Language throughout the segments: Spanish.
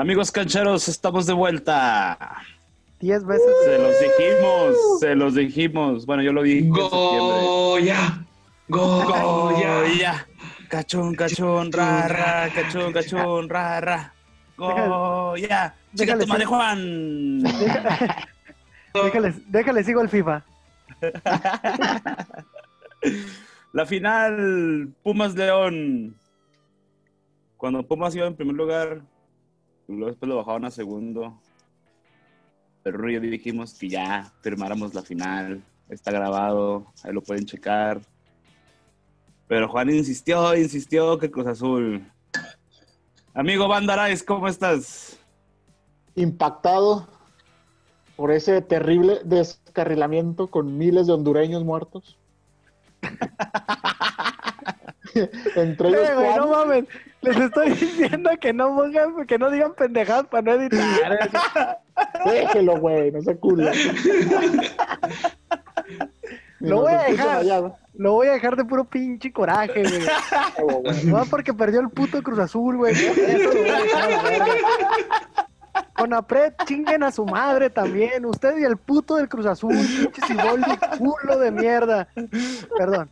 Amigos cancheros, estamos de vuelta. Diez veces. Se los dijimos, se los dijimos. Bueno, yo lo dije en septiembre. Goya. Goya. Goya. Cachón, cachón, ra, ra, cachón, cachón, ra, ra. Goya. Chica tu madre. Juan. Déjale, déjale, sigo el FIFA. La final, Pumas León. Cuando Pumas iba en primer lugar, luego después lo bajaban a segundo. Pero y yo dijimos que ya firmáramos la final. Está grabado, ahí lo pueden checar. Pero Juan insistió, insistió que Cruz Azul. Amigo Bandarais, ¿cómo estás? impactado por ese terrible descarrilamiento con miles de hondureños muertos. Entre ellos Eh, no mames. Les estoy diciendo que no pongan, que no digan pendejadas para no editar. Déjelo, güey, no se culo. Lo voy a dejar. Lo voy a dejar de puro pinche coraje, güey. No porque perdió el puto Cruz Azul, güey. Con Apret, chinguen a su madre también. Usted y el puto del Cruz Azul, pinche Siboldi, culo de mierda. Perdón.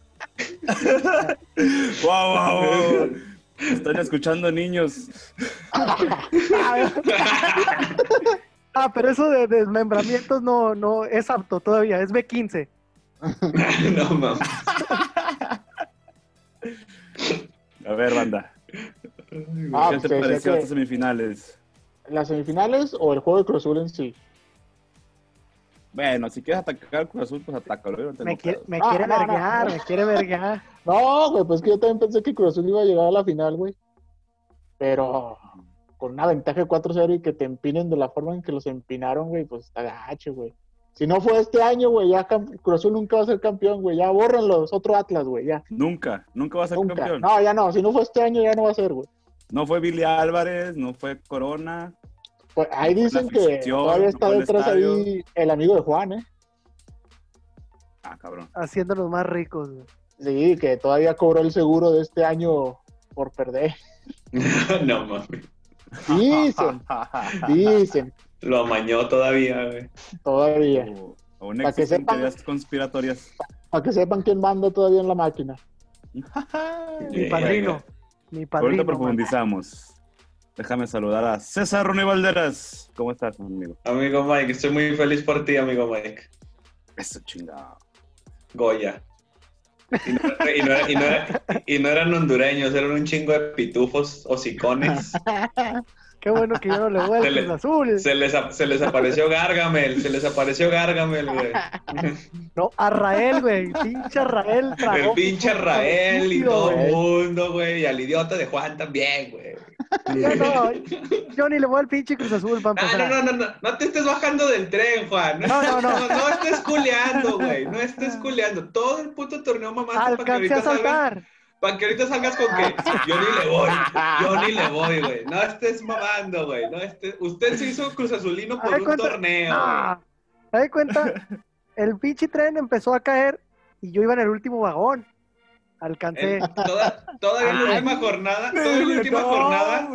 ¡Wow, wow, wow! Están escuchando niños. Ah, pero eso de desmembramientos no, no es apto todavía, es B15. No mames. A ver, banda. Ah, ¿Qué pues te decía pareció que- estas semifinales? ¿Las semifinales o el juego de Cruz Azul en sí? Bueno, si quieres atacar al Cruz Azul, pues atácalo. yo no tengo Me quiere, me Ah, quiere no, no. me quiere verguear. No, güey, pues que yo también pensé que Cruz Azul iba a llegar a la final, güey. Pero con una ventaja de 4-0 y que te empinen de la forma en que los empinaron, güey, pues está gacho, güey. Si no fue este año, güey, ya Cruz Azul nunca va a ser campeón, güey. Ya bórrenlo, es otro Atlas, güey, ya. Nunca, nunca va a ser Nunca. campeón. No, ya no. Si no fue este año, ya no va a ser, güey. No fue Billy Álvarez, no fue Corona. Pues ahí dicen que todavía está detrás estadio. ahí el amigo de Juan, ¿eh? Ah, cabrón. Haciéndonos más ricos, güey. Sí, que todavía cobró el seguro de este año por perder. No mames. Dicen, dicen, Lo amañó todavía, güey. todavía. O- Aún Para que existen sepan. teorías conspiratorias. Para que sepan quién manda todavía en la máquina. Mi padrino. Mi Ahorita padrino. man. profundizamos. Déjame saludar a César Ronnie Valderas. ¿Cómo estás, amigo? Amigo Mike, estoy muy feliz por ti, amigo Mike. Eso chingado. Goya. Y no, y no era- y no era- y no eran hondureños, eran un chingo de pitufos hocicones. Qué bueno que yo no le le- Cruz Azul. Se les, ap- se les apareció Gargamel, se les apareció Gargamel, güey. No, a Rael, güey. Pinche Rael. tragó El pinche puto Rael y todo el mundo, güey. Y al idiota de Juan también, güey. Yo no, yo ni le voy al pinche Cruz Azul para Ah, no, no, no, no, no te estés bajando del tren, Juan. No, no, no. No, no estés culeando, güey. No estés culeando. Todo el puto torneo que Alcancé ahorita a salgas, saltar. para que ahorita salgas con que yo ni le voy. Yo ni le voy, güey. No estés mamando, güey. No estés... Usted se hizo Cruz Azulino por un cuenta- torneo, No. ¿Te das cuenta? El pinche tren empezó a caer y yo iba en el último vagón. Alcancé. En toda- Todavía en la última jornada, todavía en la última No, jornada.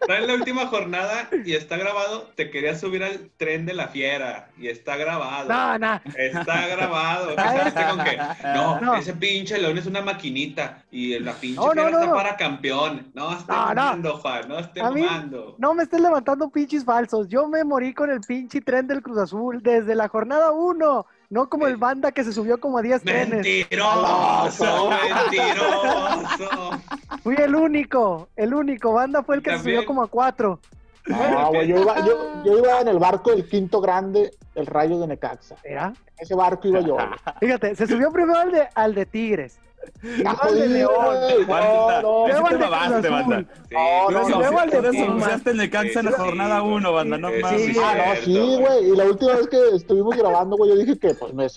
Está en la última jornada y está grabado. Te querías subir al tren de la fiera y está grabado. No, no. Está grabado. ¿Qué Ay. saliste con que? No, No. ese pinche león es una maquinita y la pinche No, fiera no, está no. para campeón. No esté No, no. mamando, Juan. No esté mamando. No me estés levantando pinches falsos. Yo me morí con el pinche tren del Cruz Azul desde la jornada 1. No como el banda que se subió como a 10 trenes. Mentiroso, mentiroso. Fui el único. El único. Banda fue el que se subió como a 4. No, güey, yo iba, yo, yo iba en el barco del quinto grande, el Rayo de Necaxa. ¿Era? En ese barco iba yo. güey. Fíjate, se subió primero al de, al de Tigres. Al de León. No, no, Luego te al de mamaste, Cruz banda. No, no, no, luego al de por eso Pumas. anunciaste en en la jornada güey. 1, banda, no mames. sí, Ah, no, sí, güey. Y la última vez que estuvimos grabando, güey, yo dije que pues, me,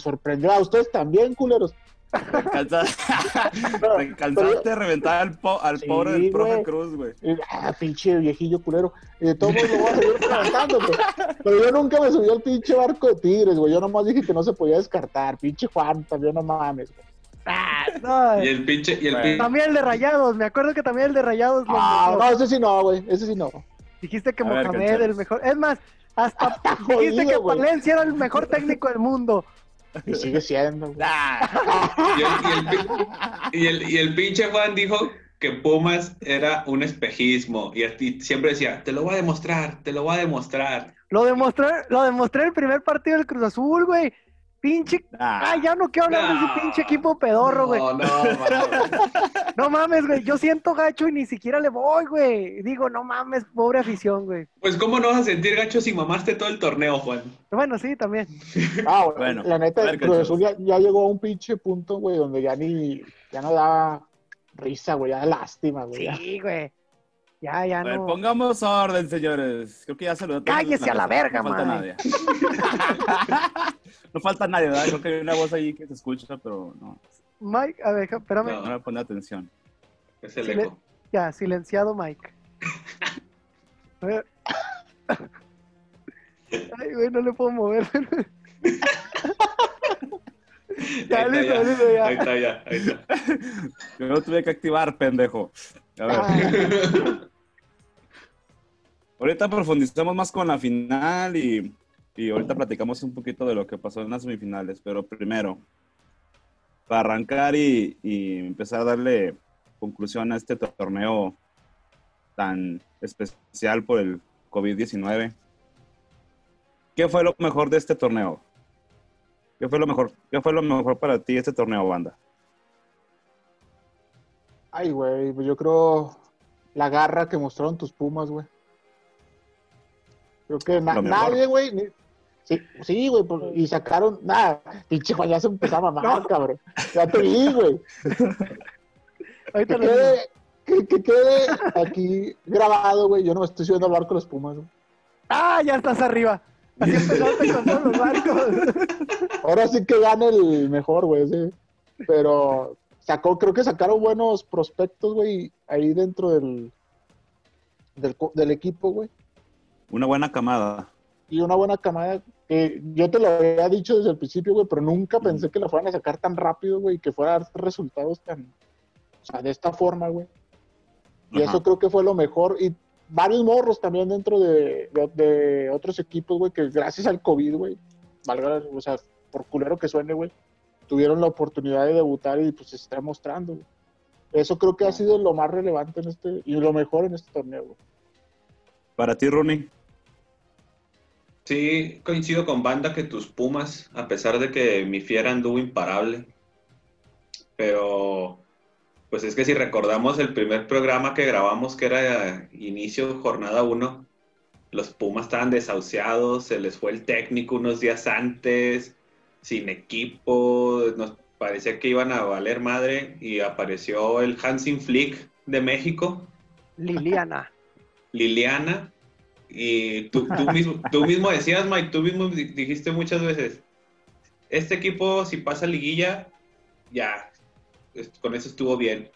sorprendió. A ustedes también, culeros. Te cansaste, te cansaste de reventar al, po- al Sí, pobre del profe güey. Cruz, güey. Ah, pinche viejillo culero. Y de todos modos lo voy a seguir levantando, güey. Pero yo nunca me subí al pinche barco de tigres, güey. Yo nomás dije que no se podía descartar. Pinche Juan, también no mames, güey. No, Y el pinche, y el Bueno. pinche. también el de Rayados. Me acuerdo que también el de Rayados. lo Ah, no, ese sí no, güey. Ese sí no. Dijiste que ver, Mohamed, Cancheros. el mejor. Es más, hasta Está dijiste jodido, que. Palencia era el mejor técnico del mundo. Y sigue siendo, güey. Ah, Y el, y el pi- y el- y el pinche Juan dijo que Pumas era un espejismo. Y a ti siempre decía, te lo voy a demostrar, te lo voy a demostrar. Lo demostré, lo demostré el primer partido del Cruz Azul, güey. Pinche. ah. Ya no quiero hablar de ese pinche equipo pedorro, güey. No, no, mames. No mames, güey. Yo siento gacho y ni siquiera le voy, güey. Digo, no mames, pobre afición, güey. Pues, ¿cómo no vas a sentir gacho si mamaste todo el torneo, Juan? Bueno, sí, también. Ah, güey, Bueno, la neta, ver, Cruz. Azul ya, ya llegó a un pinche punto, güey, donde ya ni, ya no da risa, güey, ya da lástima, güey. Sí, güey. Ya, ya A ver, no. pongamos orden, señores. Creo que ya saludó. Cállese a la verga, No. no falta nadie, ¿verdad? Creo que hay una voz ahí que se escucha, pero no, Mike, a ver, espérame. No. no le pone atención. Es el eco. Ya, silenciado Mike. A ver. Ay, güey, no le puedo mover. Ya, Ahí listo, está, listo, ya. ya. Ahí está, ya. Ahí está. Yo lo tuve que activar, pendejo. A ver, Ah, ahorita profundizamos más con la final y, y ahorita platicamos un poquito de lo que pasó en las semifinales. Pero primero, para arrancar y, empezar a darle conclusión a este torneo tan especial por el COVID-19. ¿Qué fue lo mejor de este torneo? ¿Qué fue lo mejor? ¿Qué fue lo mejor para ti este torneo, banda? Ay, güey, pues yo creo la garra que mostraron tus Pumas, güey. Creo que na- nadie, güey. ni- Sí, güey, pues, y sacaron, nada, pinche Juan, ya se empezó a mamar, cabrón. Ya te vi, güey. Que quede, que, que quede aquí grabado, güey. Yo no me estoy subiendo a hablar con los Pumas, güey. Ah, ya estás arriba. Así empezaste con todos los barcos. Ahora sí que gana el mejor, güey, sí. Pero sacó, creo que sacaron buenos prospectos, güey, ahí dentro del, del, del equipo, güey. Una buena camada. Y una buena camada que yo te lo había dicho desde el principio, güey, pero nunca pensé que la fueran a sacar tan rápido, güey, y que fuera a dar resultados tan, o sea, de esta forma, güey. Y Ajá. eso creo que fue lo mejor. Y varios morros también dentro de, de- de otros equipos, güey, que gracias al COVID, güey, valga, o sea, por culero que suene, güey, tuvieron la oportunidad de debutar y pues se está mostrando, güey. Eso creo que ha sido lo más relevante en este, y lo mejor en este torneo, güey. Para ti, Rooney. Sí, coincido con Banda que tus Pumas, a pesar de que mi fiera anduvo imparable, pero pues es que si recordamos el primer programa que grabamos, que era inicio jornada 1, los Pumas estaban desahuciados, se les fue el técnico unos días antes, sin equipo, nos parecía que iban a valer madre y apareció el Hansin Flick de México, Liliana. Liliana, y tú, tú mismo, tú mismo decías, Mike, tú mismo di- dijiste muchas veces, este equipo si pasa liguilla, ya, con eso estuvo bien.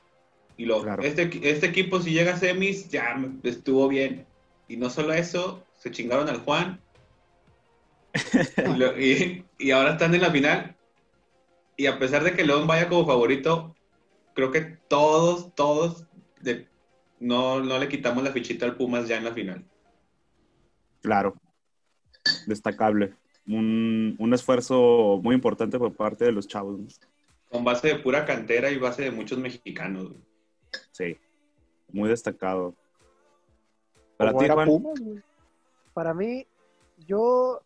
Y lo, Claro. este, este equipo si llega a semis, ya estuvo bien. Y no solo eso, se chingaron al Juan. y, lo- y- y ahora están en la final. Y a pesar de que León vaya como favorito, creo que todos, todos de- no, no le quitamos la fichita al Pumas ya en la final. Claro. Destacable. Un, un esfuerzo muy importante por parte de los chavos. ¿no? Con base de pura cantera y base de muchos mexicanos. Sí. Muy destacado. Para ti, Juan. Para mí, yo,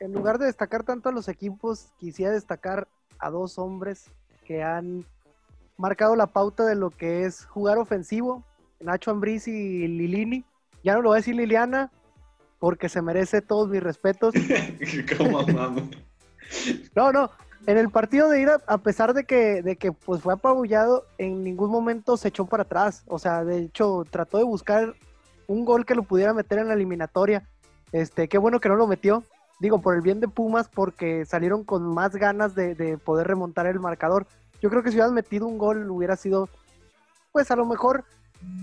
en lugar de destacar tanto a los equipos, quisiera destacar a dos hombres que han marcado la pauta de lo que es jugar ofensivo, Nacho Ambriz y Lilini. Ya no lo voy a decir Liliana, porque se merece todos mis respetos. ¿Cómo? No, no. En el partido de ida, a pesar de que, de que pues fue apabullado, en ningún momento se echó para atrás. O sea, de hecho, trató de buscar un gol que lo pudiera meter en la eliminatoria. Este, qué bueno que no lo metió. Digo, por el bien de Pumas, porque salieron con más ganas de, de poder remontar el marcador. Yo creo que si hubieran metido un gol hubiera sido, pues a lo mejor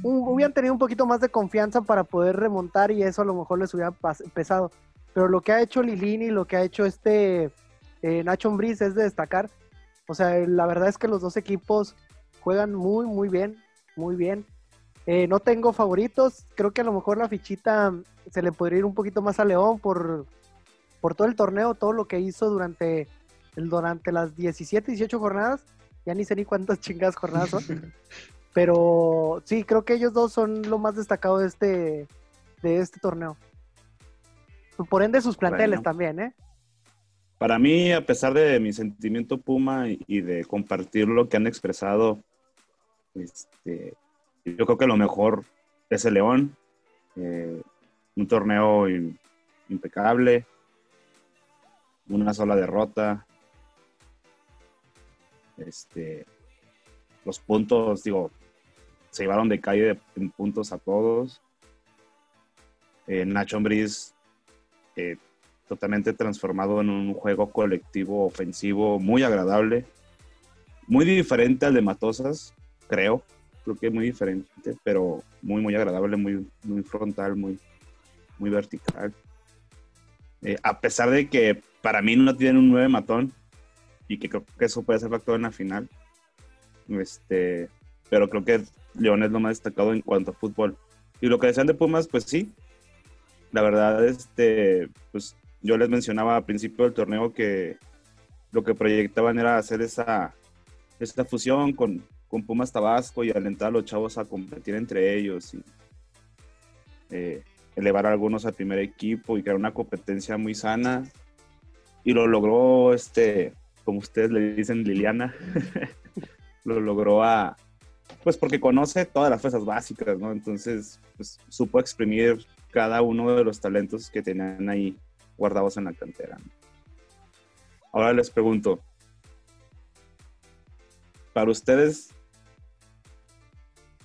hubieran tenido un poquito más de confianza para poder remontar y eso a lo mejor les hubiera pesado. Pero lo que ha hecho Lilini, lo que ha hecho este eh, Nacho Ambriz es de destacar. O sea, la verdad es que los dos equipos juegan muy, muy bien, muy bien. Eh, no tengo favoritos. Creo que a lo mejor la fichita se le podría ir un poquito más a León por, por todo el torneo, todo lo que hizo durante, durante las 17, 18 jornadas. Ya ni sé ni cuántas chingadas jornadas son. Pero sí, creo que ellos dos son lo más destacado de este, de este torneo. Por ende, sus planteles Bueno. también, ¿eh? Para mí, a pesar de mi sentimiento Puma y- de compartir lo que han expresado, este, yo creo que lo mejor es el León. Eh, un torneo in- impecable, una sola derrota. Este, los puntos, digo, se llevaron de calle en puntos a todos. Eh, Nacho Ambriz, eh, totalmente transformado en un juego colectivo ofensivo muy agradable, muy diferente al de Matosas, creo, creo que muy diferente, pero muy, muy agradable, muy, muy frontal, muy, muy vertical. Eh, a pesar de que para mí no tienen un 9 matón y que creo que eso puede ser factor en la final, este, pero creo que León es lo más destacado en cuanto a fútbol. Y lo que decían de Pumas, pues sí, la verdad, este, pues yo les mencionaba al principio del torneo que lo que proyectaban era hacer esa, esa fusión con, con Pumas Tabasco y alentar a los chavos a competir entre ellos y eh, elevar a algunos al primer equipo y crear una competencia muy sana. Y lo logró, este, como ustedes le dicen, Liliana, lo logró a, pues porque conoce todas las fuerzas básicas, ¿no? Entonces, pues supo exprimir cada uno de los talentos que tenían ahí guardados en la cantera. ¿no? Ahora les pregunto, para ustedes,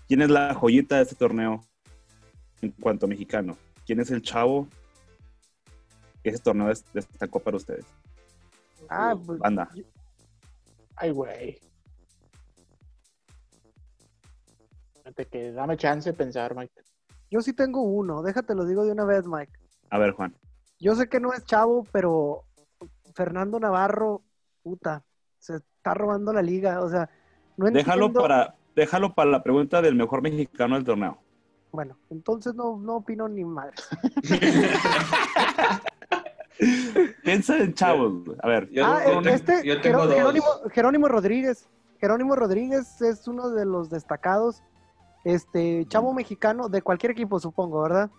¿quién es la joyita de este torneo en cuanto a mexicano? ¿Quién es el chavo que ese torneo des- destacó para ustedes? Ah, pues, Banda. Ay, güey. Que dame chance de pensar, Mike. yo sí tengo uno, déjate lo digo de una vez, Mike. A ver, Juan. Yo sé que no es chavo, pero Fernando Navarro, puta, se está robando la liga. O sea, no entiendo. Déjalo para, déjalo para la pregunta del mejor mexicano del torneo. Bueno, entonces no, no opino ni madre. Piensa en chavos. A ver, Yo, ah, yo el- te- este, yo tengo. Jerónimo, Jerónimo Rodríguez. Jerónimo Rodríguez es uno de los destacados. Este, chavo mexicano de cualquier equipo, supongo, ¿verdad?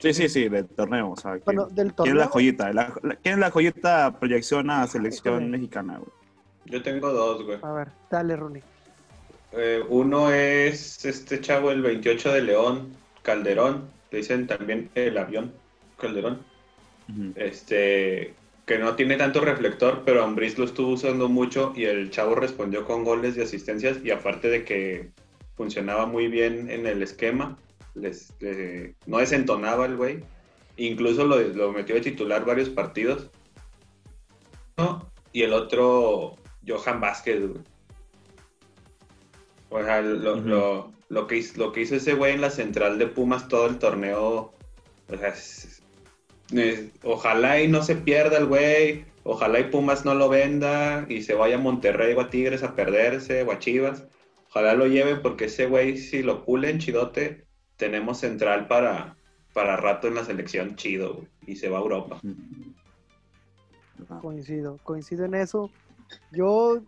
sí, sí, sí, del torneo. O sea, ¿quién, Bueno, del quién torneo. es la joyita? La- la- ¿Quién es la joyita proyección a selección Híjole. mexicana? güey? Yo tengo dos, güey. A ver, dale, Rooney. Eh, uno es este chavo, el 28 de León, Calderón. Le dicen también el avión, Calderón. Este, que no tiene tanto reflector, pero Ambris lo estuvo usando mucho y el chavo respondió con goles y asistencias. Y aparte de que funcionaba muy bien en el esquema, les, le- no desentonaba el güey. Incluso lo, lo metió de titular varios partidos. ¿no? Y el otro, Johan Vázquez, güey. O sea, lo, Ujú. lo- lo que hizo, lo que hizo ese güey en la central de Pumas todo el torneo, o sea, es- es- ojalá y no se pierda el güey, ojalá y Pumas no lo venda y se vaya a Monterrey o a Tigres a perderse o a Chivas. Ojalá lo lleve porque ese güey, si lo pulen chidote, tenemos central para, para rato en la selección chido, güey, y se va a Europa. Coincido, coincido en eso. Yo,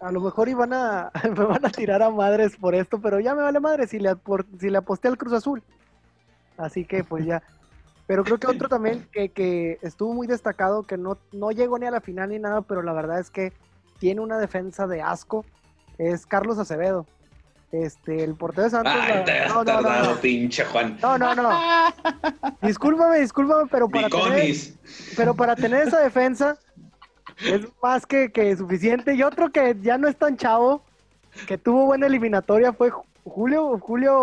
a lo mejor iban a, me van a tirar a madres por esto, pero ya me vale madre si le, apor- si le aposté al Cruz Azul. Así que pues ya. Pero creo que otro también que, que estuvo muy destacado, que no, no llegó ni a la final ni nada, pero la verdad es que tiene una defensa de asco, es Carlos Acevedo. Este, el portero de Santos. Ay, la- te has no, no, no, tardado, no. pinche Juan. No, no, no. Discúlpame, discúlpame, pero para tener, pero para tener esa defensa es más que, que suficiente. Y otro que ya no es tan chavo, que tuvo buena eliminatoria, fue Ju- Julio, Julio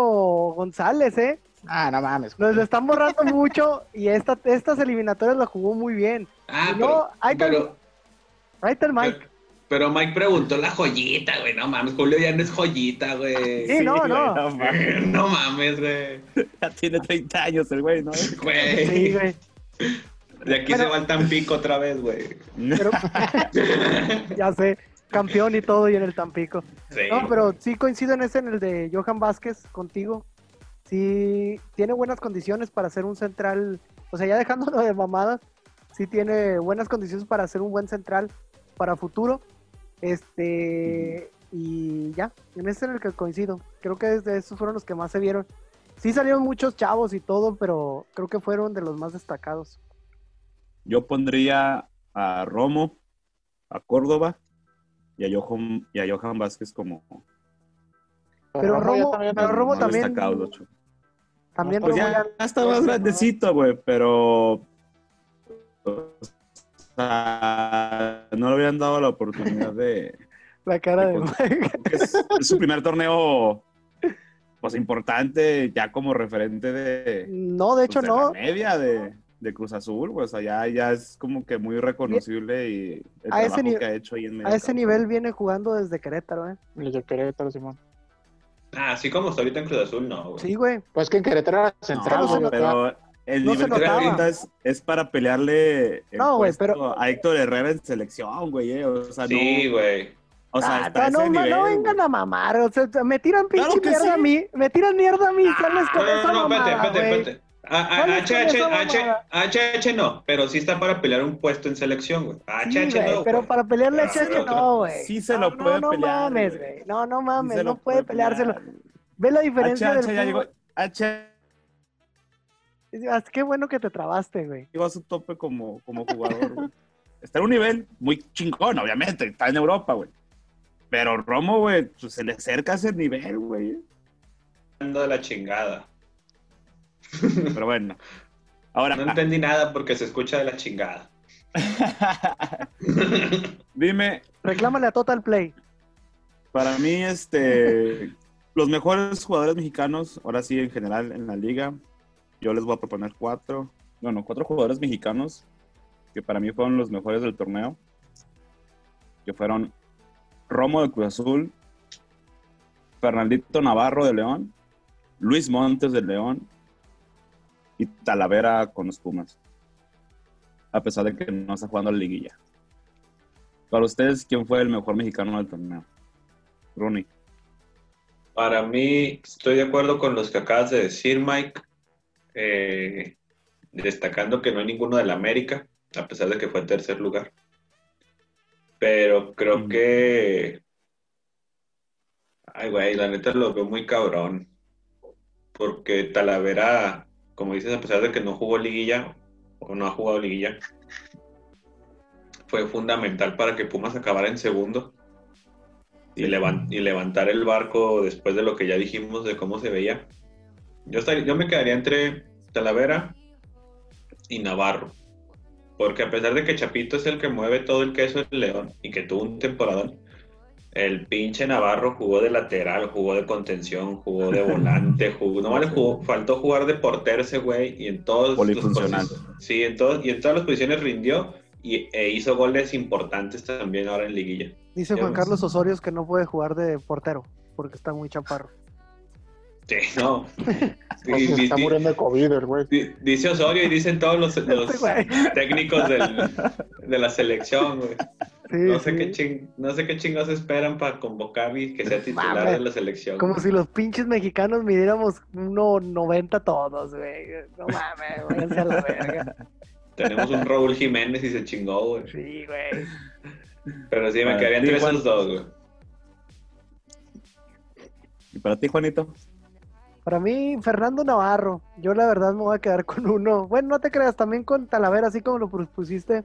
González, ¿eh? Ah, no mames. Nos lo están borrando mucho y esta, estas eliminatorias la jugó muy bien. Ah, No, pero, ahí está el- pero, Ahí está el Mike. Pero, Mike preguntó la joyita, güey. No mames, Julio ya no es joyita, güey. Sí, no, güey, no. mames. No mames, güey. Ya tiene 30 años el güey, ¿no? Güey. Sí, güey. De aquí se va el Tampico otra vez, güey. Pero, ya sé, campeón y todo y en el Tampico. Sí. No, pero sí coincido en ese, en el de Johan Vázquez contigo. sí tiene buenas condiciones para ser un central, o sea, ya dejándolo de mamadas, sí tiene buenas condiciones para ser un buen central para futuro. Este, y ya, en ese en el que coincido. Creo que desde esos fueron los que más se vieron. Sí salieron muchos chavos y todo, pero creo que fueron de los más destacados. Yo pondría a Romo, a Córdoba y a Johan, y a Johan Vázquez como Pero Romo también- pero Romo también-. También Pues Romo ya, ya- está más grandecito, güey, pero o sea, no le habían dado la oportunidad de... la cara de es, es su primer torneo pues importante ya como referente de, No, de hecho pues, de no. la media de, de Cruz Azul, pues, o sea, ya, es como que muy reconocible y el A ese trabajo ni- que ha hecho ahí en medio A ese campo. nivel viene jugando desde Querétaro, ¿eh? Los de Querétaro, Simón. Ah, así como está ahorita en Cruz Azul, no, güey. Sí, güey. Pues que en Querétaro era central, no güey, pero el No se nivel que notaba. ahorita es, es para pelearle el No, puesto pero- a Héctor Herrera en selección, güey, eh, o sea, Sí, no, güey. o sea, Ah, no, ese no, nivel, no vengan a mamar. O sea, me tiran pinche Claro que mierda sí. a mí. Me tiran mierda a mí. sales con No, esa no, no, espérate, mamada, espérate, ¿Cuál HH? HH no, pero sí está para pelear un puesto en selección, güey. HH Sí, güey, no, pero para pelearle a Ah, Cheche pero- no, güey. Sí se no, lo no, puede no pelear, mames, güey. güey. No, no Sí mames, se no puede peleárselo. Ve la diferencia HH del ya Qué bueno que te trabaste, güey. llegó a su tope como, como jugador. güey. Está en un nivel muy chingón, obviamente. Está en Europa, güey. Pero Romo, güey, pues, se le acerca a ese nivel, güey. Ando de la chingada. Pero bueno. Ahora, No entendí nada porque se escucha de la chingada. dime, Reclámale a Total Play. para mí, este, los mejores jugadores mexicanos, ahora sí, en general, en la liga, yo les voy a proponer cuatro, bueno, cuatro jugadores mexicanos que para mí fueron los mejores del torneo, que fueron Romo de Cruz Azul, Fernandito Navarro de León, Luis Montes de León y Talavera con los Pumas. A pesar de que no está jugando la liguilla. Para ustedes, ¿quién fue el mejor mexicano del torneo? Rooney. Para mí, estoy de acuerdo con los que acabas de decir, Mike. Eh, destacando que no hay ninguno del América, a pesar de que fue en tercer lugar. Pero creo Ujú. que. Ay, güey, la neta lo veo muy cabrón. Porque Talavera, como dices, a pesar de que no jugó liguilla, o no ha jugado liguilla, fue fundamental para que Pumas acabara en segundo y levantar el barco después de lo que ya dijimos de cómo se veía. Yo, estaría- yo me quedaría entre Talavera y Navarro. Porque a pesar de que Chapito es el que mueve todo el queso del León y que tuvo un temporadón, el pinche Navarro jugó de lateral, jugó de contención, jugó de volante, jugó, no le jugó, faltó jugar de portero ese güey y en todos los sí, en todos, y en todas las posiciones rindió y, e hizo goles importantes también ahora en liguilla. Dice Juan. Carlos Osorio que no puede jugar de portero porque está muy chaparro. Sí, no. Se está muriendo de COVID el güey. Di- Dice Osorio y dicen todos los, los Este técnicos del- de la selección, güey. Sí, No sé, sí. qué ching, no sé qué chingados esperan para convocar y que sea titular de la selección. Como si los pinches mexicanos midiéramos 1.90 todos, güey. No mames, váyanse a la verga. Tenemos un Raúl Jiménez y se chingó, güey. Sí, güey. Pero sí, me quedaría entre esos dos, güey. ¿Y para ti, Juanito? Para mí, Fernando Navarro. Yo la verdad me voy a quedar con uno. Bueno, no te creas, también con Talavera, así como lo propusiste.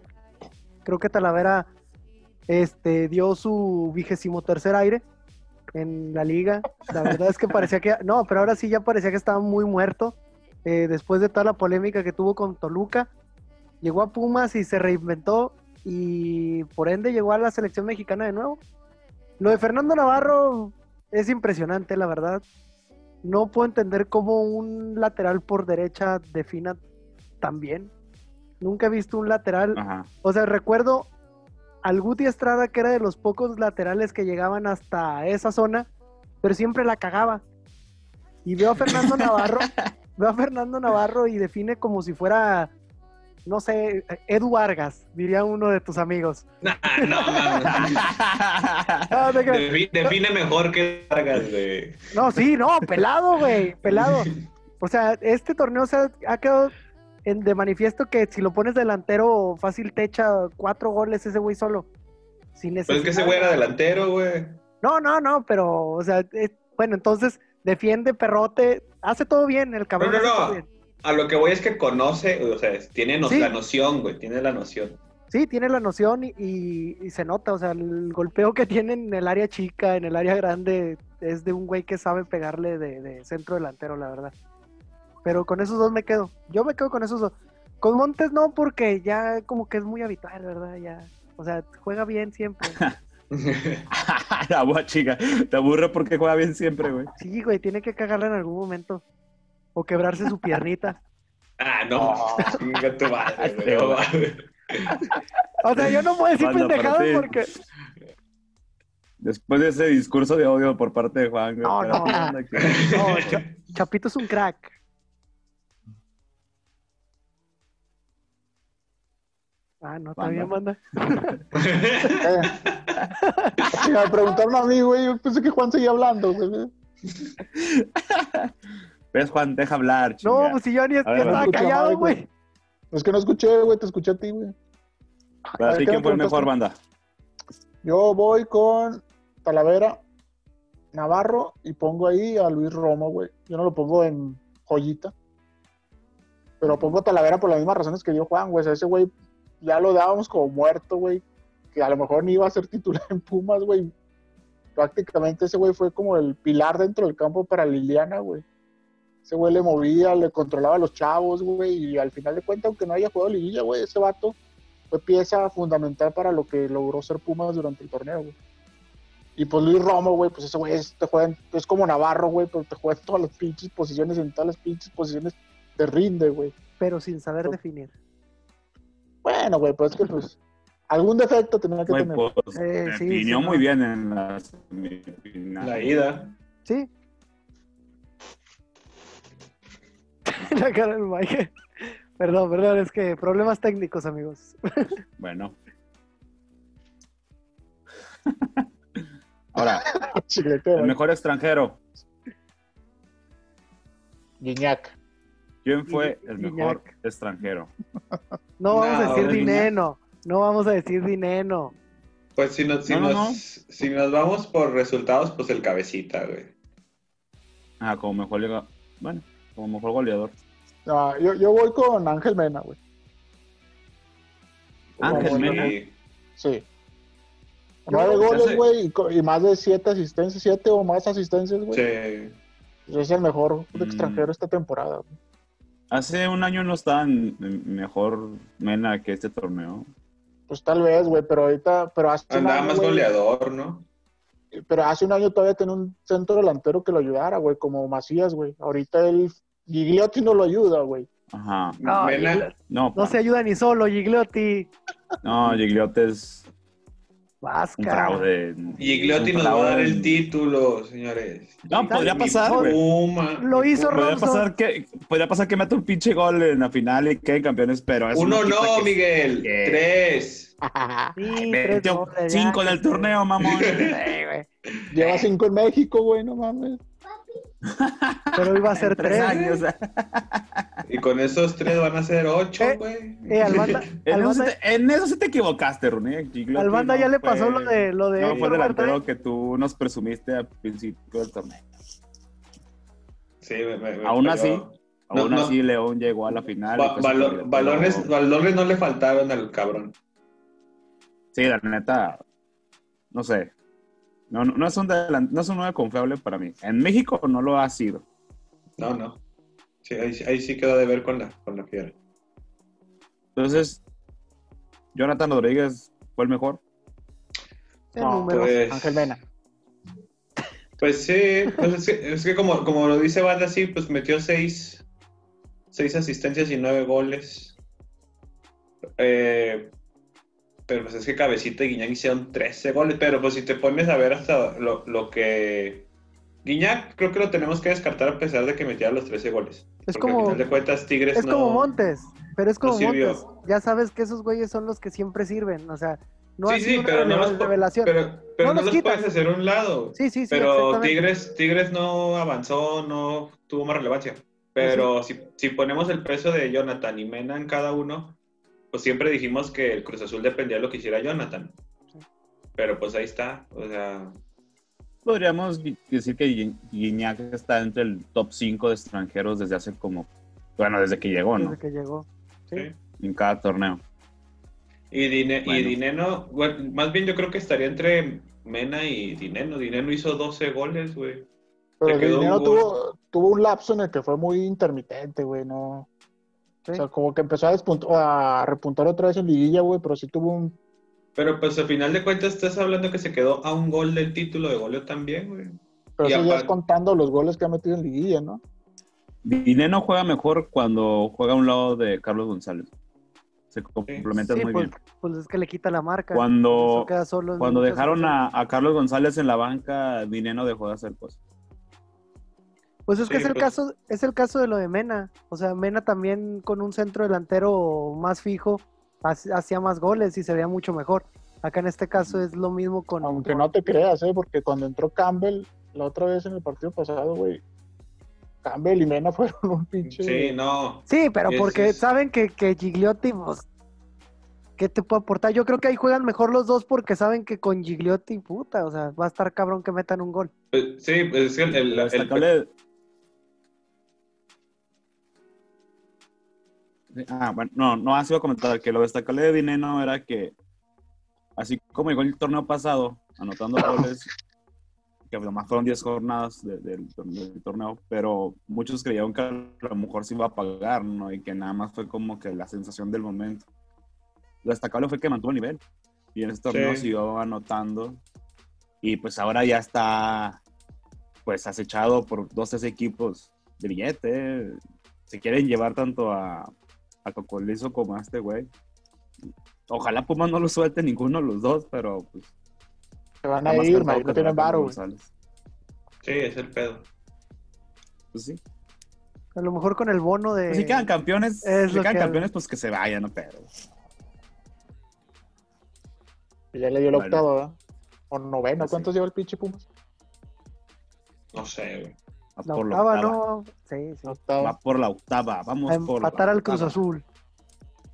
Creo que Talavera este, dio su vigésimo tercer aire en la liga. La verdad es que parecía que... No, pero ahora sí ya parecía que estaba muy muerto. eh, después de toda la polémica que tuvo con Toluca. Llegó a Pumas y se reinventó y por ende llegó a la selección mexicana de nuevo. Lo de Fernando Navarro es impresionante, la verdad. No puedo entender cómo un lateral por derecha defina tan bien. Nunca he visto un lateral. Ajá. O sea, recuerdo al Guti Estrada, que era de los pocos laterales que llegaban hasta esa zona, pero siempre la cagaba. Y veo a Fernando Navarro, veo a Fernando Navarro y define como si fuera, no sé, Edu Vargas, diría uno de tus amigos. Nah, no, mames. No, te define mejor que Vargas, güey. No, sí, no, pelado, güey, pelado. O sea, este torneo se ha, ha quedado en, de manifiesto que si lo pones delantero, fácil te echa cuatro goles ese güey solo. Sin Pero es que ese güey era delantero, güey. No, no, no, pero, o sea, eh, bueno, entonces defiende, perrote, hace todo bien el No, cabrón. no, no. bien. A lo que voy es que conoce, o sea, tiene no- Sí. la noción, güey, tiene la noción. Sí, tiene la noción y, y- y se nota, o sea, el golpeo que tiene en el área chica, en el área grande, es de un güey que sabe pegarle de, de centro delantero, la verdad. Pero con esos dos me quedo. Yo me quedo con esos dos. Con Montes no, porque ya como que es muy habitual, ¿verdad? Ya, o sea, juega bien siempre. la boa chica. Te aburre porque juega bien siempre, güey. Sí, güey, tiene que cagarla en algún momento. O quebrarse su piernita. ah, no. Chinga tu madre, güey. O sea, yo no puedo decir Banda, para pendejadas ti. porque... Después de ese discurso de odio por parte de Juan, güey. No, no. No, Cha- Chapito es un crack. Ah, no, está bien, manda. Eh. Preguntaron a mí, güey, yo pensé que Juan seguía hablando, güey. ¿Ves, Juan? Deja hablar, No, pues si yo ni ver, estaba callado, güey. Es que no escuché, güey, te escuché a ti, güey. Para ti, ver, ¿qué ¿quién fue el mejor, banda? Yo voy con Talavera, Navarro y pongo ahí a Luis Romo, güey. Yo no lo pongo en joyita. Pero pongo Talavera por las mismas razones que dio Juan, güey. O sea, ese güey ya lo dábamos como muerto, güey. Que a lo mejor ni iba a ser titular en Pumas, güey. Prácticamente ese güey fue como el pilar dentro del campo para Liliana, güey. Ese güey le movía, le controlaba a los chavos, güey. Y al final de cuentas, aunque no haya jugado liguilla, güey, ese vato fue pieza fundamental para lo que logró ser Pumas durante el torneo, güey. Y pues Luis Romo, güey, pues ese güey es, te juega en- es como Navarro, güey, pero te juega en todas las pinches posiciones, en todas las pinches posiciones te rinde, güey. Pero sin saber definir. Bueno, güey, pues es que pues algún defecto tenía que Güey, tener. pues, Eh, sí, definió sí, muy no. bien en. La ida. ¿Sí? La cara del Mike. Perdón, perdón, es que problemas técnicos, amigos. Bueno. Ahora, el mejor extranjero. Guiñac. ¿Quién fue el mejor extranjero? No vamos a decir dinero. No vamos a decir dinero. Pues si nos, si, No, no, nos, no. si nos vamos por resultados, pues el cabecita, güey. Ah, como mejor liga. Bueno, como mejor goleador. No, yo, yo voy con Ángel Mena, güey. Ángel Mena. Sí. Nueve goles, güey, y, más de siete asistencias, siete o más asistencias, güey. sí. Pues es el mejor Mm. extranjero esta temporada. güey. Hace un año no estaba mejor Mena que este torneo. Pues tal vez, güey, pero ahorita, pero hace un Andaba año, más goleador, ¿no? pero hace un año todavía tenía un centro delantero que lo ayudara, güey, como Macías, güey. Ahorita el Gigliotti no lo ayuda, güey. Ajá. No, No, no se ayuda ni solo, Gigliotti. no Gigliotti es un Vasca. fraude. Gigliotti un nos va a dar el título, señores. No, podría pasar. Puma, Lo hizo. Podría Robson. pasar que, podría pasar que meta un pinche gol en la final y queden campeones, pero es un Uno no, que Miguel. que- Tres. Sí, tres metió goles, ya, cinco en el torneo, mamón. Sí, güey. Lleva cinco en México, güey, no mames. Pero iba a ser En tres tres. años. Y con esos tres van a ser ocho, Eh, güey. Eh, banda, En en eso sí te equivocaste, Rune. Al banda no ya le fue- pasó lo de lo de No fue el delantero Martínez. que tú nos presumiste al principio del torneo. Sí, me, me- me Aún falló. así, No, aún no. así León llegó a la final. Ba- fue su balo- balones, balones no le faltaron al cabrón. Sí, la neta, no sé. No, no, no es un delan- no es un nueve confiable para mí. En México no lo ha sido. No, no. Sí, ahí, ahí sí quedó de ver con la, con la fiera. Entonces, Jonathan Rodríguez fue el mejor. No. Pues, Ángel Mena. pues sí, pues es que, es que como, como lo dice Banda, sí, pues metió seis, seis asistencias y nueve goles. Eh, pero pues es que Cabecita y Guiñac hicieron 13 goles. Pero pues si te pones a ver hasta lo, lo que... Guiñac creo que lo tenemos que descartar a pesar de que metiera los 13 goles. Es Porque como- al final de cuentas Tigres Es no... como Montes, pero es como no. Montes. Ya sabes que esos güeyes son los que siempre sirven. O sea, no sí, sí, pero no los, revelación. pero, pero No no los puedes hacer un lado. sí, sí, sí. pero. Tigres, Tigres no avanzó, no tuvo más relevancia. Pero si, si ponemos el peso de Jonathan y Mena en cada uno, pues siempre dijimos que el Cruz Azul dependía de lo que hiciera Jonathan. Sí. Pero pues ahí está. O sea, Podríamos decir que Gui- Guiñac está entre el top 5 de extranjeros desde hace como, bueno, desde que llegó, ¿no? Desde que llegó. Sí. sí. En cada torneo. Y, Dine- y. Dineno, bueno, más bien yo creo que estaría entre Mena y Dineno. Dineno hizo 12 goles, güey. Pero gol. tuvo, tuvo un lapso en el que fue muy intermitente, güey, no. Sí. O sea, como que empezó a, repuntar otra vez en liguilla, güey, pero sí tuvo un... Pero pues al final de cuentas estás hablando que se quedó a un gol del título de goleo también, güey. Pero Y eso ya es contando los goles que ha metido en liguilla, ¿no? Dineno juega mejor cuando juega a un lado de Carlos González. Se complementan Sí, muy pues, bien. pues es que le quita la marca. Cuando, cuando dejaron a Carlos González en la banca, Dineno dejó de hacer cosas. Pues es que Sí, es el pues- caso, es el caso de lo de Mena. O sea, Mena también con un centro delantero más fijo ha- hacía más goles y se veía mucho mejor. Acá en este caso es lo mismo con. Aunque no te creas, ¿eh? Porque cuando entró Campbell la otra vez en el partido pasado, güey, Campbell y Mena fueron un pinche... Sí, no. Sí, pero porque es- saben que, que Gigliotti, pues, ¿qué te puede aportar? Yo creo que ahí juegan mejor los dos porque saben que con Gigliotti, puta, o sea, va a estar cabrón que metan un gol. Pues, sí, pues es que el, el- Lo el- Ah, bueno, no, no ha sido comentar que lo destacable de Dineno era que, así como llegó el torneo pasado, anotando goles, que además fueron 10 jornadas de- del, del torneo, pero muchos creyeron que a lo mejor se iba a pagar, ¿no? Y que nada más fue como que la sensación del momento. Lo destacable fue que mantuvo el nivel. Y en ese torneo Sí. siguió anotando. Y pues ahora ya está pues acechado por dos, tres equipos de billete. Se quieren llevar tanto a, a Cocolizo como a este güey. Ojalá Pumas no lo suelte ninguno de los dos, pero pues. Se van a ir, man, no que tienen varo, güey. Sí, es el pedo. Pues sí. A lo mejor con el bono de. Pues si quedan campeones, es si quedan que- campeones, pues que se vayan, no pero. Y ya le dio el Vale. octavo, ¿verdad? O noveno, Pues sí. ¿cuántos lleva el pinche Pumas? No sé, güey. Va La por la octava, octava. ¿no? Sí, sí. Va por la octava. Vamos A por la al Cruz octava. Azul.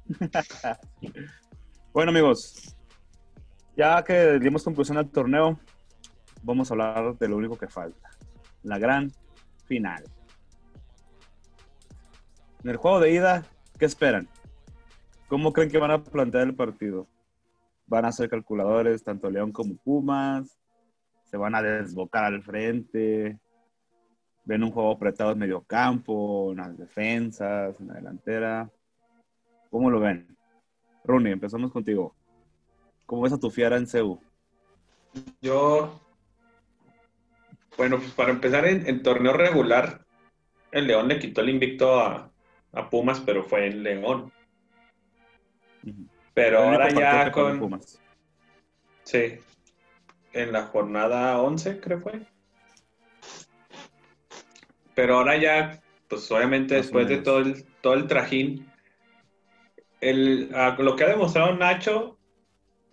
Bueno, amigos, ya que dimos conclusión al torneo, vamos a hablar de lo único que falta: la gran final. En el juego de ida, ¿qué esperan? ¿Cómo creen que van a plantear el partido? ¿Van a ser calculadores tanto León como Pumas? ¿Se van a desbocar al frente? ¿Ven un juego apretado en medio campo, en las defensas, en la delantera? ¿Cómo lo ven? Rooney, empezamos contigo. ¿Cómo ves a tu fiera en CEU? Yo. Bueno, pues para empezar en, en torneo regular, el León le quitó el invicto a, a Pumas, pero fue en León. Pero El ahora ya con. Pumas. Sí. En la jornada 11, creo fue. Pero ahora ya, pues obviamente Más después de todo el, todo el trajín, el, a- lo que ha demostrado Nacho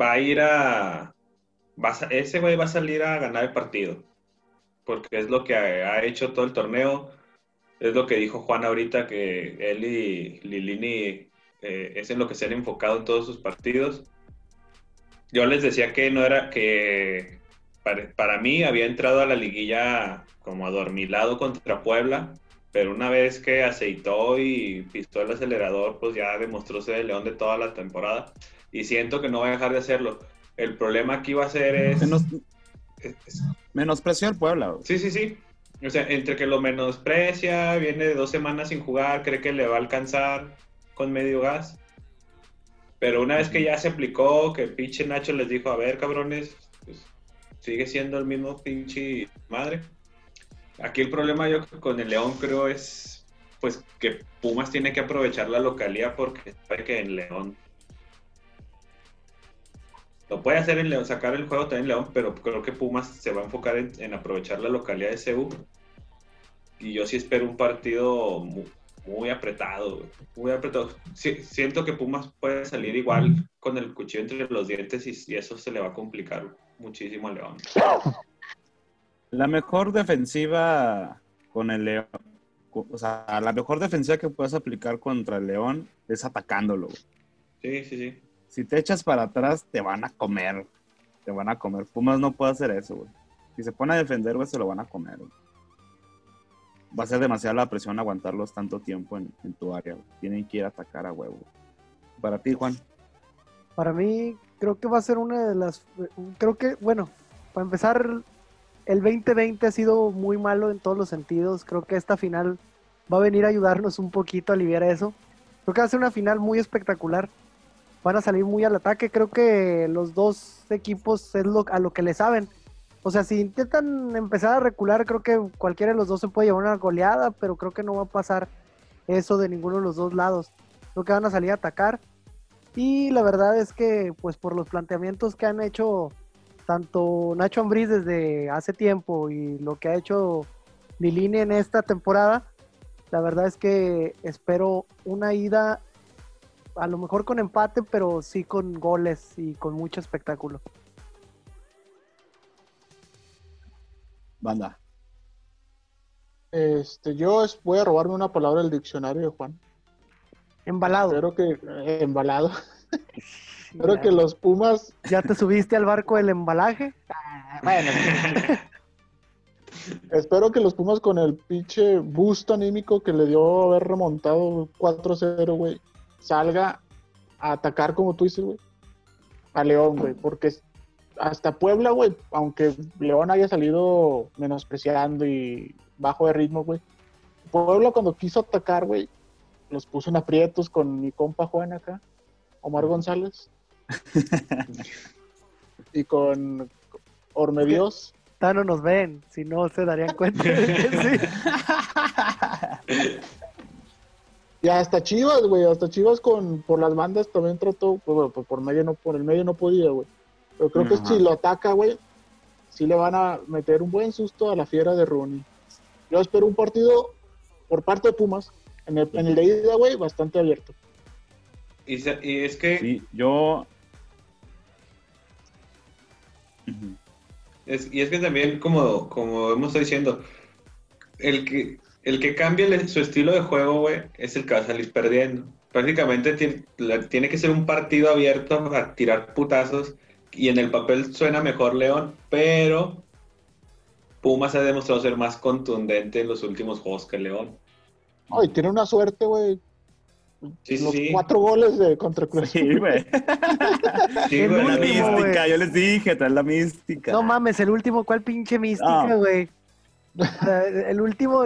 va a ir a... va a ese güey va a salir a ganar el partido. Porque es lo que ha, ha hecho todo el torneo. Es lo que dijo Juan ahorita, que él y Lilini eh, es en lo que se han enfocado en todos sus partidos. Yo les decía que no era que para, para mí había entrado a la liguilla como adormilado contra Puebla, pero una vez que aceitó y pisó el acelerador, pues ya demostró ser el león de toda la temporada y siento que no va a dejar de hacerlo. El problema aquí va a ser es... Menos, es- menospreció al Puebla. sí, sí, sí. O sea, entre que lo menosprecia, viene de dos semanas sin jugar, cree que le va a alcanzar con medio gas. Pero una vez que ya se aplicó, que pinche Nacho les dijo, a ver, cabrones, sigue siendo el mismo pinche madre. Aquí el problema yo con el León creo es pues que Pumas tiene que aprovechar la localidad porque sabe que en León lo puede hacer en León, sacar el juego también en León, pero creo que Pumas se va a enfocar en, aprovechar la localidad de CU. Y yo sí espero un partido mu- muy, apretado, muy apretado. Siento que Pumas puede salir igual con el cuchillo entre los dientes y eso se le va a complicar muchísimo a León. La mejor defensiva con el León, o sea, la mejor defensa que puedes aplicar contra el León es atacándolo. Sí, sí, sí. Si te echas para atrás, te van a comer. Te van a comer. Pumas no puede hacer eso, güey. Si se pone a defender, güey, se lo van a comer. Va a ser demasiada la presión aguantarlos tanto tiempo en, tu área. Tienen que ir a atacar a huevo. Para ti, Juan. Para mí, creo que va a ser una de las. Creo que, bueno, para empezar, el 2020 ha sido muy malo en todos los sentidos. Creo que esta final va a venir a ayudarnos un poquito a aliviar eso. Creo que va a ser una final muy espectacular. Van a salir muy al ataque. Creo que los dos equipos es lo, a lo que le saben. O sea, si intentan empezar a recular, creo que cualquiera de los dos se puede llevar una goleada, pero creo que no va a pasar eso de ninguno de los dos lados. Creo que van a salir a atacar. Y la verdad es que, pues por los planteamientos que han hecho tanto Nacho Ambriz desde hace tiempo y lo que ha hecho Lilini en esta temporada, la verdad es que espero una ida a lo mejor con empate, pero sí con goles y con mucho espectáculo. Banda. Este, yo voy a robarme una palabra del diccionario de Juan. Embalado. Espero que eh, embalado. Espero que los Pumas. ¿Ya te subiste al barco del embalaje? bueno. Espero que los Pumas con el pinche busto anímico que le dio haber remontado 4-0, güey, salga a atacar como tú dices, güey, a León, güey, porque hasta Puebla, güey, aunque León haya salido menospreciando y bajo de ritmo, güey, Puebla cuando quiso atacar, güey, los puso en aprietos con mi compa Juan acá, Omar González. y con Ormedios. no nos ven, si no se darían cuenta. Y hasta Chivas, güey, hasta Chivas con por las bandas también trató, pues, pues, por medio no, por el medio no podía, güey. Pero creo que si lo ataca, güey, sí le van a meter un buen susto a la fiera de Rooney. Yo espero un partido por parte de Pumas, en el, en el de ida, güey, bastante abierto. Y, es que... Sí, yo... y es que también, como, como hemos estado diciendo, el que el que cambie su estilo de juego, güey, es el que va a salir perdiendo. Prácticamente tiene, que ser un partido abierto para tirar putazos y en el papel suena mejor León, pero Pumas ha demostrado ser más contundente en los últimos juegos que León. Ay, tiene una suerte, güey. Sí, los cuatro goles de contra Cruz. Sí, güey. sí, güey. La mística, yo les dije, trae la mística. No mames, el último, ¿cuál pinche mística, güey? el último,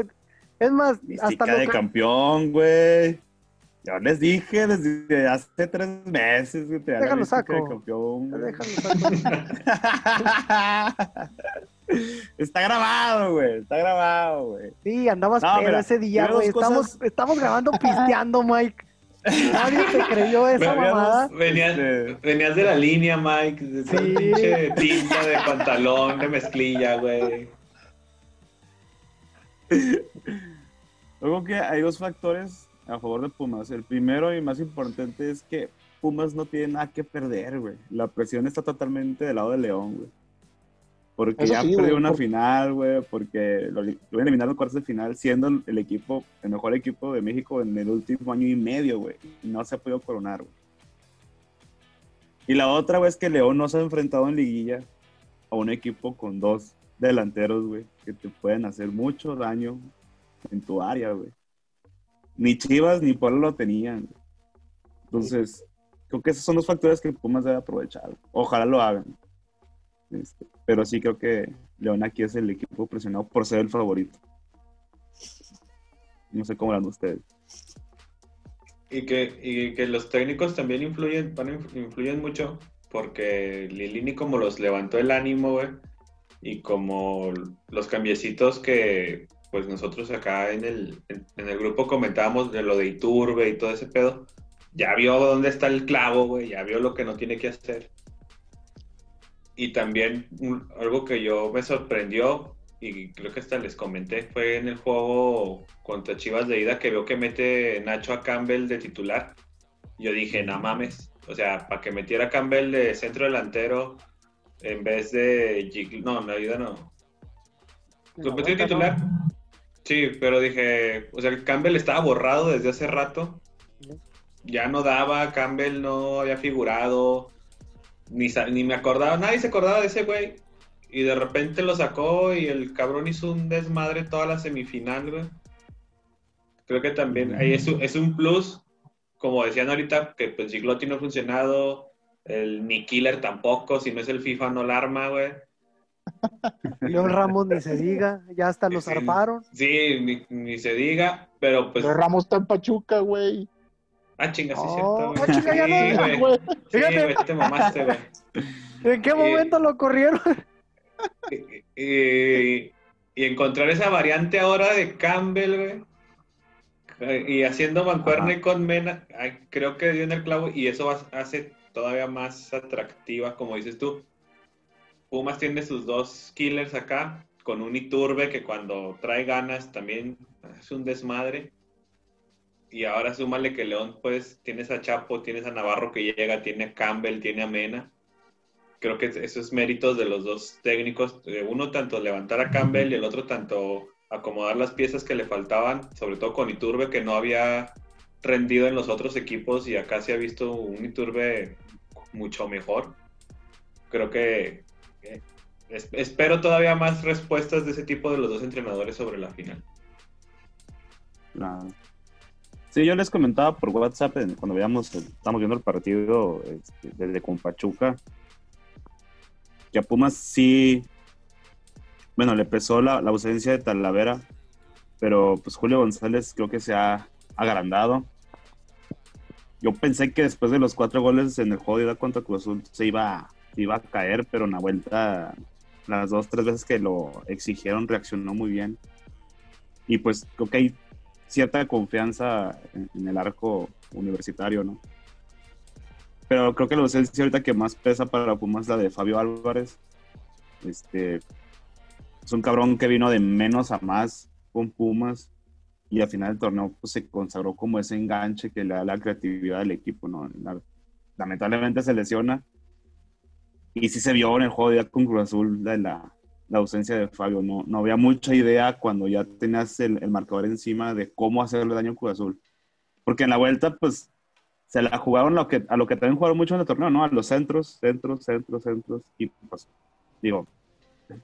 es más, hasta de campeón, güey. Ya les dije desde hace tres meses que te Déjalo saco. De campeón, Déjalo saco. Está grabado, güey. Está grabado, güey. Sí, andabas no, ese día, güey. Estamos, estamos grabando pisteando, Mike. Nadie te creyó esa mamada. Venías, este, venías de la línea, Mike. De sí. pinche tinta de pantalón, de mezclilla, güey. Luego que hay dos factores a favor de Pumas. El primero y más importante es que Pumas no tiene nada que perder, güey. La presión está totalmente del lado de León, güey. Porque ya perdió una final, güey, porque lo, lo voy a eliminar en cuartos de final, siendo el equipo, el mejor equipo de México en el último año y medio, güey. No se ha podido coronar, güey. Y la otra, güey, es que León no se ha enfrentado en liguilla a un equipo con dos delanteros, güey, que te pueden hacer mucho daño en tu área, güey. Ni Chivas ni Pueblo lo tenían. Entonces, creo que esos son los factores que Pumas debe aprovechar. Ojalá lo hagan. Este, pero sí creo que León aquí es el equipo presionado por ser el favorito. No sé cómo lo ustedes. Y que, y que los técnicos también influyen, influyen mucho, porque Lilini como los levantó el ánimo, güey, y como los cambiecitos que pues nosotros acá en el, en, el grupo comentábamos de lo de Iturbe y todo ese pedo. Ya vio dónde está el clavo, güey, ya vio lo que no tiene que hacer. Y también algo que yo me sorprendió, y creo que hasta les comenté, fue en el juego contra Chivas de ida que veo que mete Nacho a Campbell de titular. Yo dije, no mames, o sea, para que metiera a Campbell de centro delantero en vez de... No, en la vida no. Lo metió titular Sí, pero dije, o sea, el Campbell estaba borrado desde hace rato. Ya no daba, Campbell no había figurado, ni, ni me acordaba, nadie se acordaba de ese güey. Y de repente lo sacó y el cabrón hizo un desmadre toda la semifinal, güey. Creo que también ahí es, un- es un plus, como decían ahorita, que pues Giglotti no ha funcionado, el ni Killer tampoco, si no es el FIFA no la arma, güey. León Ramos ni se diga, ya hasta lo Sí. Sí, ni, ni se diga, pero pues... Pero Ramos está en Pachuca, güey. Ah, chinga, sí, Oh, cierto, ah, chinga, ya no, Sí, güey. güey. Sí, Fíjate. güey, te mamaste, güey. ¿En qué Eh, momento lo corrieron? Y, y- y encontrar esa variante ahora de Campbell, güey. eh, Y haciendo mancuerne con Mena, creo que dio en el clavo y eso hace todavía más atractiva, como dices tú. Pumas tiene sus dos killers acá, con un Iturbe que cuando trae ganas también es un desmadre. Y ahora súmale que León, pues, tienes a Chapo, tienes a Navarro que llega, tiene a Campbell, tiene a Mena creo que eso es méritos de los dos técnicos, uno tanto levantar a Campbell y el otro tanto acomodar las piezas que le faltaban, sobre todo con Iturbe que no había rendido en los otros equipos y acá se ha visto un Iturbe mucho mejor. Creo que eh, es- espero todavía más respuestas de ese tipo de los dos entrenadores sobre la final. Claro. Sí, yo les comentaba por WhatsApp cuando veíamos, estábamos viendo el partido este, desde con Pachuca, que a Pumas sí, bueno, le pesó la, ausencia de Talavera, pero pues Julio González creo que se ha agrandado. Yo pensé que después de los cuatro goles en el juego de contra Cruz Azul se iba, iba a caer, pero en la vuelta, las dos, tres veces que lo exigieron, reaccionó muy bien. Y pues creo que hay cierta confianza en, el arco universitario, ¿no? Pero creo que la ausencia ahorita que más pesa para Pumas es la de Fabio Álvarez. Este es un cabrón que vino de menos a más con Pumas y al final del torneo pues, se consagró como ese enganche que le da la creatividad del equipo, ¿no? La- lamentablemente se lesiona y sí se vio en el juego de con Cruz Azul de la, la ausencia de Fabio. No, no había mucha idea cuando ya tenías el, el marcador encima de cómo hacerle daño a Cruz Azul. Porque en la vuelta, pues, se la jugaron lo que, a lo que también jugaron mucho en el torneo, ¿no? A los centros, centros, centros, centros. Y pues, digo,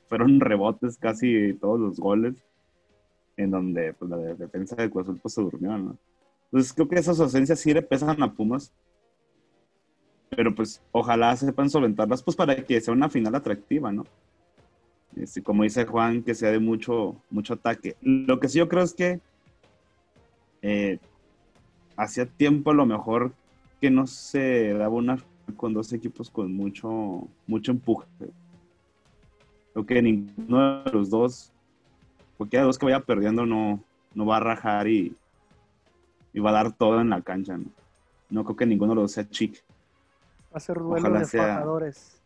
fueron rebotes casi todos los goles, en donde pues, la de- defensa de Cruz Azul pues, se durmió, ¿no? Entonces creo que esas ausencias sí le pesan a Pumas. Pero pues ojalá sepan solventarlas pues para que sea una final atractiva, ¿no? Este, como dice Juan, que sea de mucho, mucho ataque. Lo que sí yo creo es que eh, hacía tiempo a lo mejor que no se daba una con dos equipos con mucho, mucho empuje. Creo que ninguno de los dos, cualquiera de los que vaya perdiendo no, no va a rajar y, y va a dar todo en la cancha, ¿no? No creo que ninguno de los sea chic. Va a ser duelo Ojalá de sea- fajadores.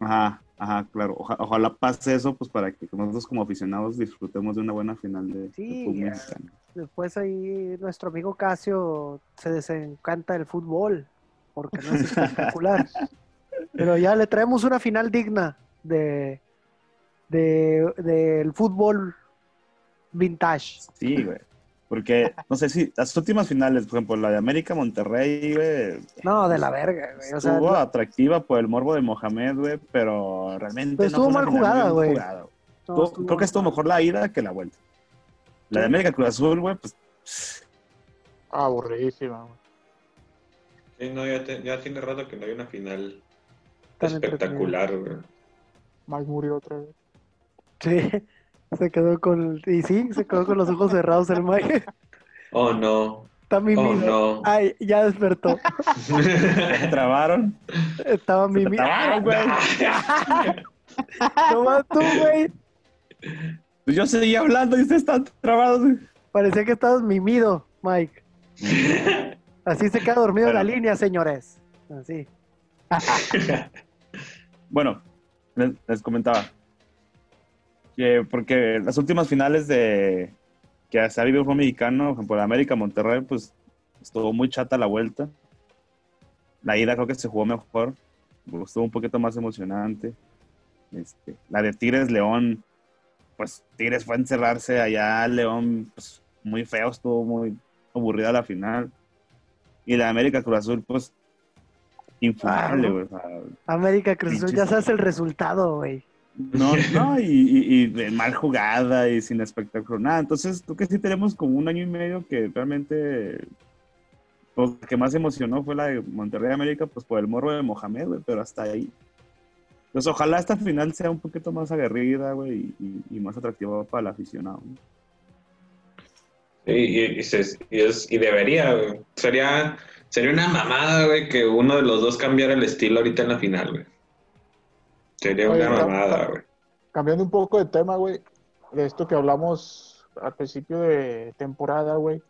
Ajá, ajá, claro. Oja- ojalá pase eso, pues para que nosotros como aficionados disfrutemos de una buena final de, de Sí, fútbol mexicano. Después ahí nuestro amigo Casio se desencanta del fútbol, porque no es espectacular. Pero ya le traemos una final digna de, de del fútbol vintage. Sí, güey. Porque, no sé si las últimas finales, por ejemplo, la de América Monterrey, güey, No, de la verga, güey. O sea, estuvo no- atractiva por el morbo de Mohamed, güey, pero realmente Pero estuvo no fue mal jugada, güey. no, Estuvo- estuvo- creo que estuvo mejor la ida que la vuelta. La de. América Cruz Azul, güey, pues Aburridísima, güey. Sí, no, ya, te- ya tiene rato que no hay una final Tan espectacular, güey. Mike murió otra vez. Sí, se quedó con. Y sí, se quedó con los ojos cerrados el Mike. Oh, no. Está Oh, mimido. no. Ay, ya despertó. se trabaron. Estaba mimido. trabaron, güey. Nomás tú, güey. Pues yo seguía hablando y ustedes están trabados. güey. Parecía que estabas mimido, Mike. Así se queda dormido en la línea, señores. Así. Bueno, les, les comentaba. Que porque las últimas finales de que se ha vivido fútbol mexicano, por ejemplo, América Monterrey, pues estuvo muy chata la vuelta. La ida creo que se jugó mejor, estuvo un poquito más emocionante. Este, la de Tigres León, pues Tigres fue a encerrarse allá, León, pues muy feo, estuvo muy aburrida la final. Y la América Cruz Azul, pues, infumable, Ah, güey. América Cruz Azul, ya sabes el resultado, güey. No, no, y, y- y de mal jugada y sin espectáculo, nada. Entonces, creo que sí tenemos como un año y medio que realmente lo que más emocionó fue la de Monterrey América, pues por el morro de Mohamed, güey, pero hasta ahí. Pues ojalá esta final sea un poquito más aguerrida, güey, y, y más atractiva para el aficionado. Sí, y, y se- y es- y debería, güey. Sería, sería una mamada, güey, que uno de los dos cambiara el estilo ahorita en la final, güey. Sería Oye, una mamada, güey. Cambiando un poco de tema, güey, de esto que hablamos al principio de temporada, güey.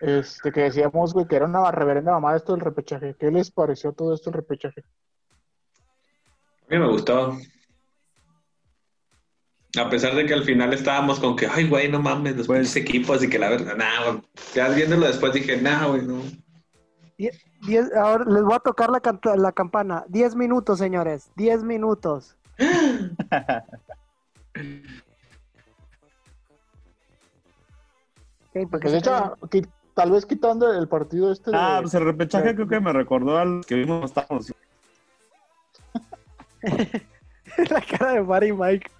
Este, que decíamos, güey, que era una reverenda mamada esto del repechaje. ¿Qué les pareció todo esto del repechaje? A mí me gustó. A pesar de que al final estábamos con que, ay, güey, no mames, los Pues- pinches equipos y que la verdad, nah, güey. Ya viéndolo después dije, nah, güey, no. Die- diez- ahora les voy a tocar la, la campana. Diez minutos, señores. Diez minutos. Ok, porque Pues de hecho, tal vez quitando el partido este de... Ah, pues el repechaje de- creo que me recordó al que vimos, estábamos la cara de Mari Mike.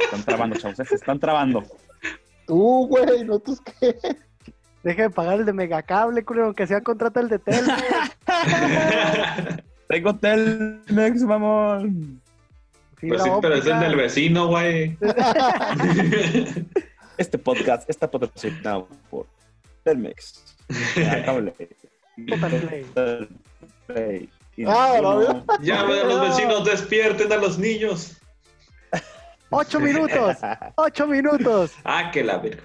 Están trabando, chavos, eh, se están trabando. Tú, güey, no tus qué. Deje de pagar el de Megacable, culero, aunque sea contrata el de Tel. Tengo Telmex, mamón. Pues sí, pero es el del vecino, güey. Este podcast está patrocinado por Telmex. Ah, cable. Telplay. Y Ah, no- ¿no? ya a los vecinos, despierten a los niños. Ocho minutos. Ocho minutos. Ah, que la verga.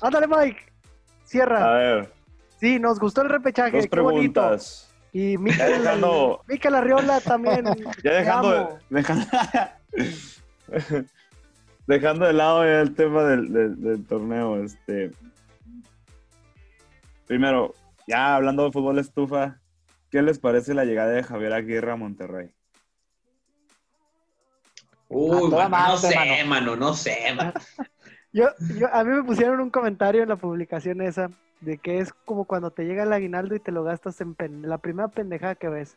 Ándale, Mike. A Cierra. ver, Sí, nos gustó el repechaje. dos Qué bonito. preguntas. Y Mikel, dejando- Arriola también. Ya dejando, dejando, dejando de lado ya el tema del, del- del torneo, este. Primero, ya hablando de fútbol estufa, ¿qué les parece la llegada de Javier Aguirre a Monterrey? Uy, no sé, mano. mano, no sé, mano. Yo, yo, a mí me pusieron un comentario en la publicación esa de que es como cuando te llega el aguinaldo y te lo gastas en pen- la primera pendejada que ves.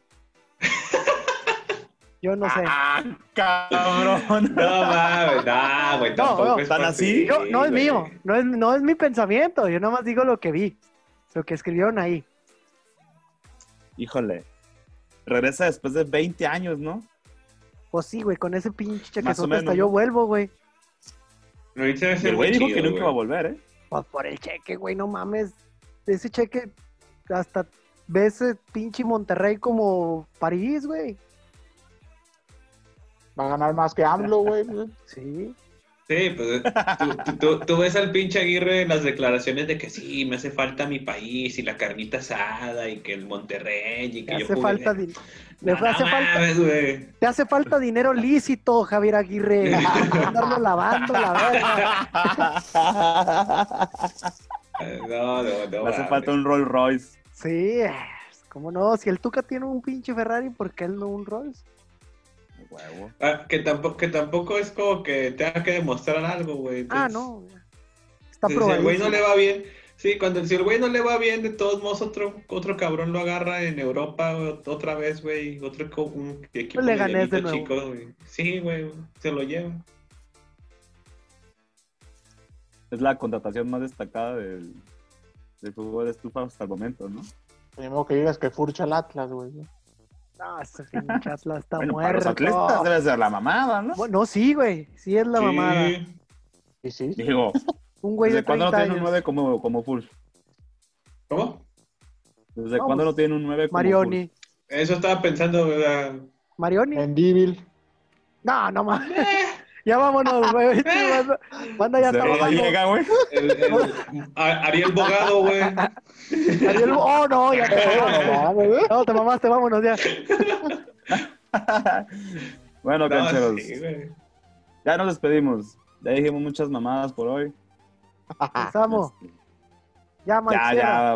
Yo no sé. ¡Ah, cabrón! No mames, no, güey, No, tampoco no, es ¿tan por así? ti, Yo, no es mío, no es, no es mi pensamiento, yo nada más digo lo que vi, lo que escribieron ahí. Híjole. Regresa después de 20 años, ¿no? Pues sí, güey, con ese pinche chequezote hasta yo ¿no? vuelvo, güey. Ser el güey dijo que nunca güey. va a volver, ¿eh? Pues por el cheque, güey, no mames. Ese cheque hasta ves pinche Monterrey como París, güey. Va a ganar más que AMLO, güey. Sí. Sí, pues tú, tú- tú- tú ves al pinche Aguirre en las declaraciones de que sí, me hace falta mi país y la carnita asada y que el Monterrey y que Le yo hace jugué- falta, di- le No, hace falta, te hace falta dinero lícito, Javier Aguirre. Andarlo lavando, la verga. No, no, no. Le hace mames. falta un Rolls Royce. Sí, cómo no, si el Tuca tiene un pinche Ferrari, ¿por qué él no un Rolls? Huevo. Ah, que, tampoco, que tampoco es como que tenga que demostrar algo, güey. Ah, Entonces, no. Está Si el güey no le va bien, sí, cuando si el güey no le va bien, de todos modos otro, otro cabrón lo agarra en Europa güey, otra vez, güey. Otro un equipo Le gané de nuevo. chico, güey. Sí, güey, se lo lleva. Es la contratación más destacada del, del fútbol de estufa hasta el momento, ¿no? Tenemos que digas que furcha el Atlas, güey. No, ese pinche Atlas está Bueno, para los muerto. atletas debe ser la mamada, ¿no? Bueno, no, sí, güey. Sí es la Sí. mamada. Y sí. Digo, Un güey ¿desde de cuándo no 30 tienen un años. 9 como, como full? ¿Cómo? ¿Desde No, cuándo pues, no tienen un 9 como Marioni. Eso estaba pensando, ¿verdad? Marioni. Mendívil. No, no mames. Ya vámonos, güey. Banda, banda ya está ¿De dónde bajando. llega, güey? Ariel Bogado, güey. Ariel- Oh, no, ya te No te mamaste, vámonos ya. bueno, No, cancheros, sí, ya nos despedimos. Ya dijimos muchas mamadas por hoy. Empezamos. Este, Ya, ya, ya,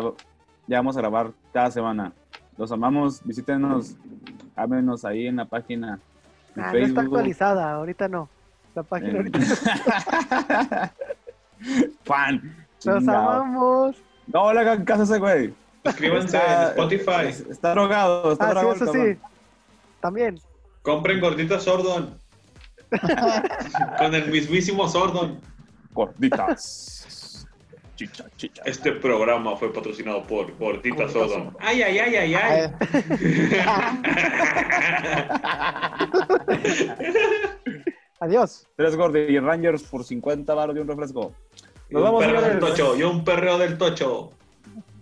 ya vamos a grabar cada semana. Los amamos, visítenos háblenos ahí en la página de Ah, no está Facebook. actualizada, ahorita no. La página Eh, ahorita. Fan. Los amamos. No le hagan caso a ese güey. Suscríbanse en Spotify. es- Está drogado, está Ah, sí, drogado. eso el sí. También. Compren gorditas Sordon. Con el mismísimo Sordon. Gorditas. Chicha, chicha. Este programa fue patrocinado por Gorditas Sordon. Ay, ay, ay, ay, ay. Adiós. Tres Gordi Rangers por 50 baros de un refresco. Y Nos un vamos, perreo del tocho. Y un perreo del tocho.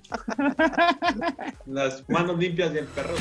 Las manos limpias y el perro.